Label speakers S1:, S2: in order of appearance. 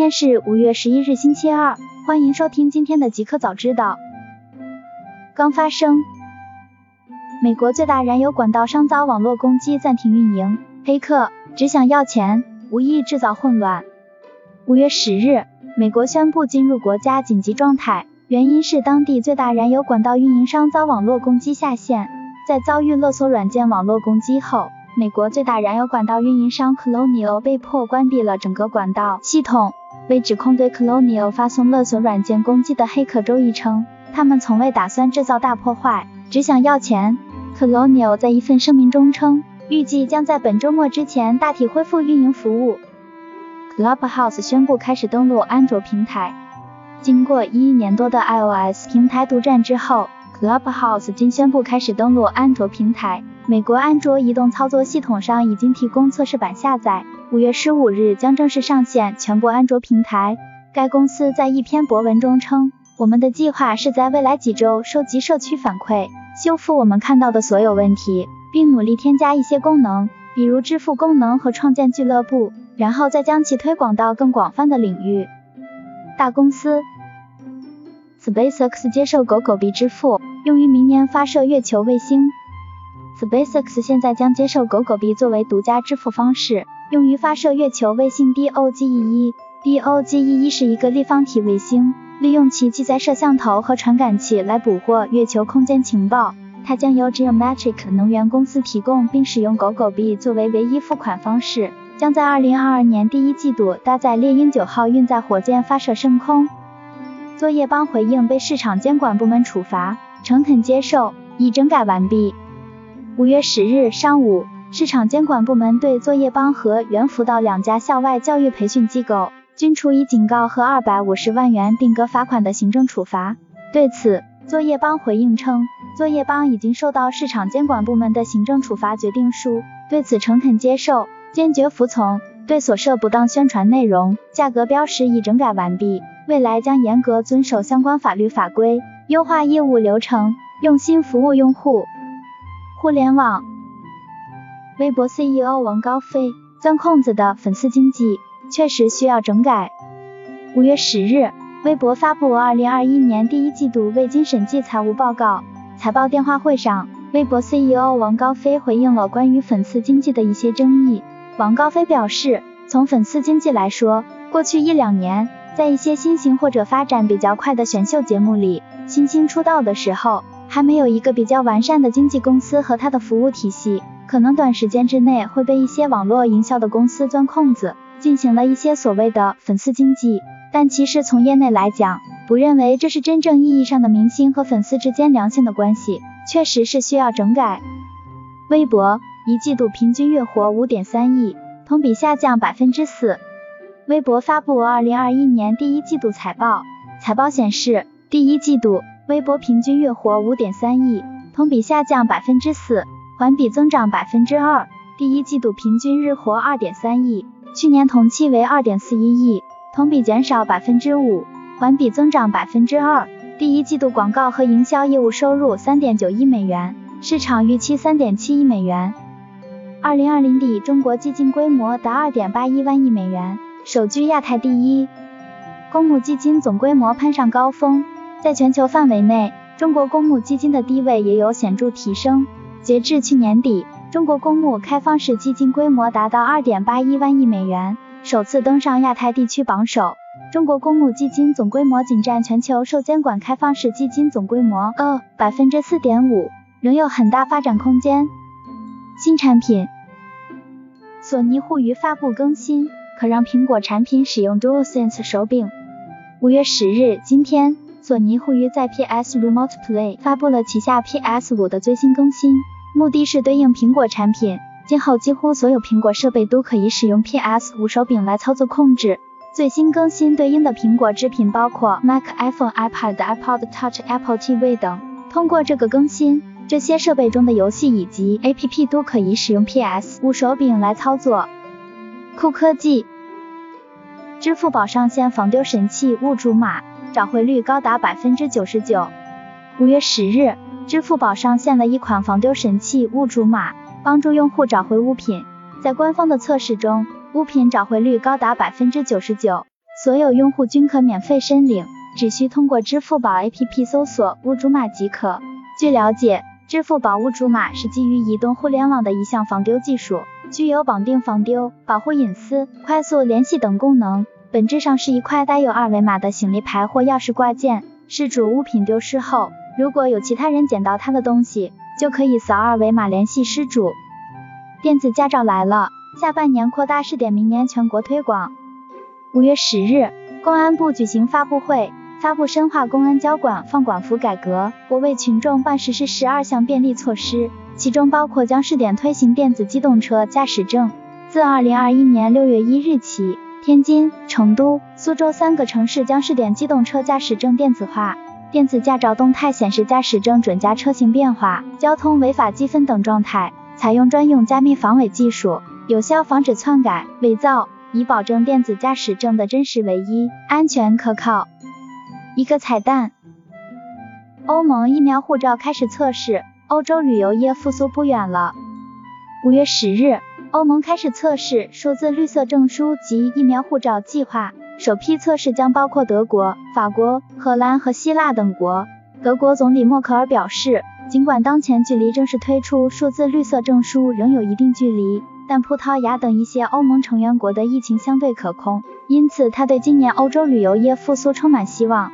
S1: 今天是五月十一日，星期二，欢迎收听今天的极客早知道。刚发生，美国最大燃油管道商遭网络攻击，暂停运营，黑客只想要钱，无意制造混乱。五月十日，美国宣布进入国家紧急状态，原因是当地最大燃油管道运营商遭网络攻击下线。在遭遇勒索软件网络攻击后，美国最大燃油管道运营商 Colonial 被迫关闭了整个管道系统。为指控对 Colonial 发送勒索软件攻击的黑客周一称，他们从未打算制造大破坏，只想要钱。Colonial 在一份声明中称，预计将在本周末之前大体恢复运营服务。Clubhouse 宣布开始登陆安卓平台。经过一年多的 iOS 平台独占之后，Clubhouse 今宣布开始登陆安卓平台。美国安卓移动操作系统上已经提供测试版下载，五月十五日将正式上线全部安卓平台。该公司在一篇博文中称，我们的计划是在未来几周收集社区反馈，修复我们看到的所有问题，并努力添加一些功能，比如支付功能和创建俱乐部，然后再将其推广到更广泛的领域。大公司 SpaceX 接受狗狗币支付，用于明年发射月球卫星。SpaceX 现在将接受狗狗币作为独家支付方式，用于发射月球卫星 DOGE-1。DOGE-1 是一个立方体卫星，利用其机载摄像头和传感器来捕获月球空间情报。它将由 Geometric 能源公司提供，并使用狗狗币作为唯一付款方式，将在2022年第一季度搭载猎鹰9号运载火箭发射升空。作业帮回应被市场监管部门处罚，诚恳接受，已整改完毕。五月十日上午，市场监管部门对作业帮和猿辅导两家校外教育培训机构均处以警告和二百五十万元定额罚款的行政处罚。对此，作业帮回应称，作业帮已经收到市场监管部门的行政处罚决定书，对此诚恳接受，坚决服从。对所涉不当宣传内容、价格标识已整改完毕，未来将严格遵守相关法律法规，优化业务流程，用心服务用户。互联网，微博 CEO 王高飞钻空子的粉丝经济确实需要整改。五月十日，微博发布二零二一年第一季度未经审计财务报告。财报电话会上，微博 CEO 王高飞回应了关于粉丝经济的一些争议。王高飞表示，从粉丝经济来说，过去一两年，在一些新型或者发展比较快的选秀节目里，新星出道的时候。还没有一个比较完善的经纪公司和它的服务体系，可能短时间之内会被一些网络营销的公司钻空子，进行了一些所谓的粉丝经济。但其实从业内来讲，不认为这是真正意义上的明星和粉丝之间良性的关系，确实是需要整改。微博一季度平均月活五点三亿，同比下降百分之四。微博发布二零二一年第一季度财报，财报显示，第一季度。微博平均月活五点三亿，同比下降百分之四，环比增长百分之二。第一季度平均日活二点三亿，去年同期为二点四一亿，同比减少百分之五，环比增长百分之二。第一季度广告和营销业务收入三点九亿美元，市场预期三点七亿美元。二零二零底，中国基金规模达二点八一万亿美元，首居亚太第一。公募基金总规模攀上高峰。在全球范围内，中国公募基金的地位也有显著提升。截至去年底，中国公募开放式基金规模达到二点八一万亿美元，首次登上亚太地区榜首。中国公募基金总规模仅占全球受监管开放式基金总规模呃百分之四点五，仍有很大发展空间。新产品，索尼互娱发布更新，可让苹果产品使用 DualSense 手柄。五月十日，今天。索尼互娱在 PS Remote Play 发布了旗下 PS 五的最新更新，目的是对应苹果产品，今后几乎所有苹果设备都可以使用 PS 五手柄来操作控制。最新更新对应的苹果制品包括 Mac、iPhone、iPad、iPod Touch、Apple TV 等。通过这个更新，这些设备中的游戏以及 APP 都可以使用 PS 五手柄来操作。酷科技，支付宝上线防丢神器物主码。找回率高达百分之九十九。五月十日，支付宝上线了一款防丢神器物主码，帮助用户找回物品。在官方的测试中，物品找回率高达百分之九十九。所有用户均可免费申领，只需通过支付宝 APP 搜索物主码即可。据了解，支付宝物主码是基于移动互联网的一项防丢技术，具有绑定防丢、保护隐私、快速联系等功能，本质上是一块带有二维码的行李牌或钥匙挂件。失主物品丢失后，如果有其他人捡到他的东西，就可以扫二维码联系失主。电子驾照来了，下半年扩大试点，明年全国推广。五月十日，公安部举行发布会，发布深化公安交管放管服改革，我为群众办实施十二项便利措施，其中包括将试点推行电子机动车驾驶证。自二零二一年六月一日起，天津、成都、苏州三个城市将试点机动车驾驶证电子化，电子驾照动态显示驾驶证准驾车型变化、交通违法记分等状态，采用专用加密防伪技术，有效防止篡改、伪造。以保证电子驾驶证的真实唯一、安全可靠。一个彩蛋：欧盟疫苗护照开始测试，欧洲旅游业复苏不远了。五月十日，欧盟开始测试数字绿色证书及疫苗护照计划，首批测试将包括德国、法国、荷兰和希腊等国。德国总理默克尔表示，尽管当前距离正式推出数字绿色证书仍有一定距离。但葡萄牙等一些欧盟成员国的疫情相对可控，因此他对今年欧洲旅游业复苏充满希望。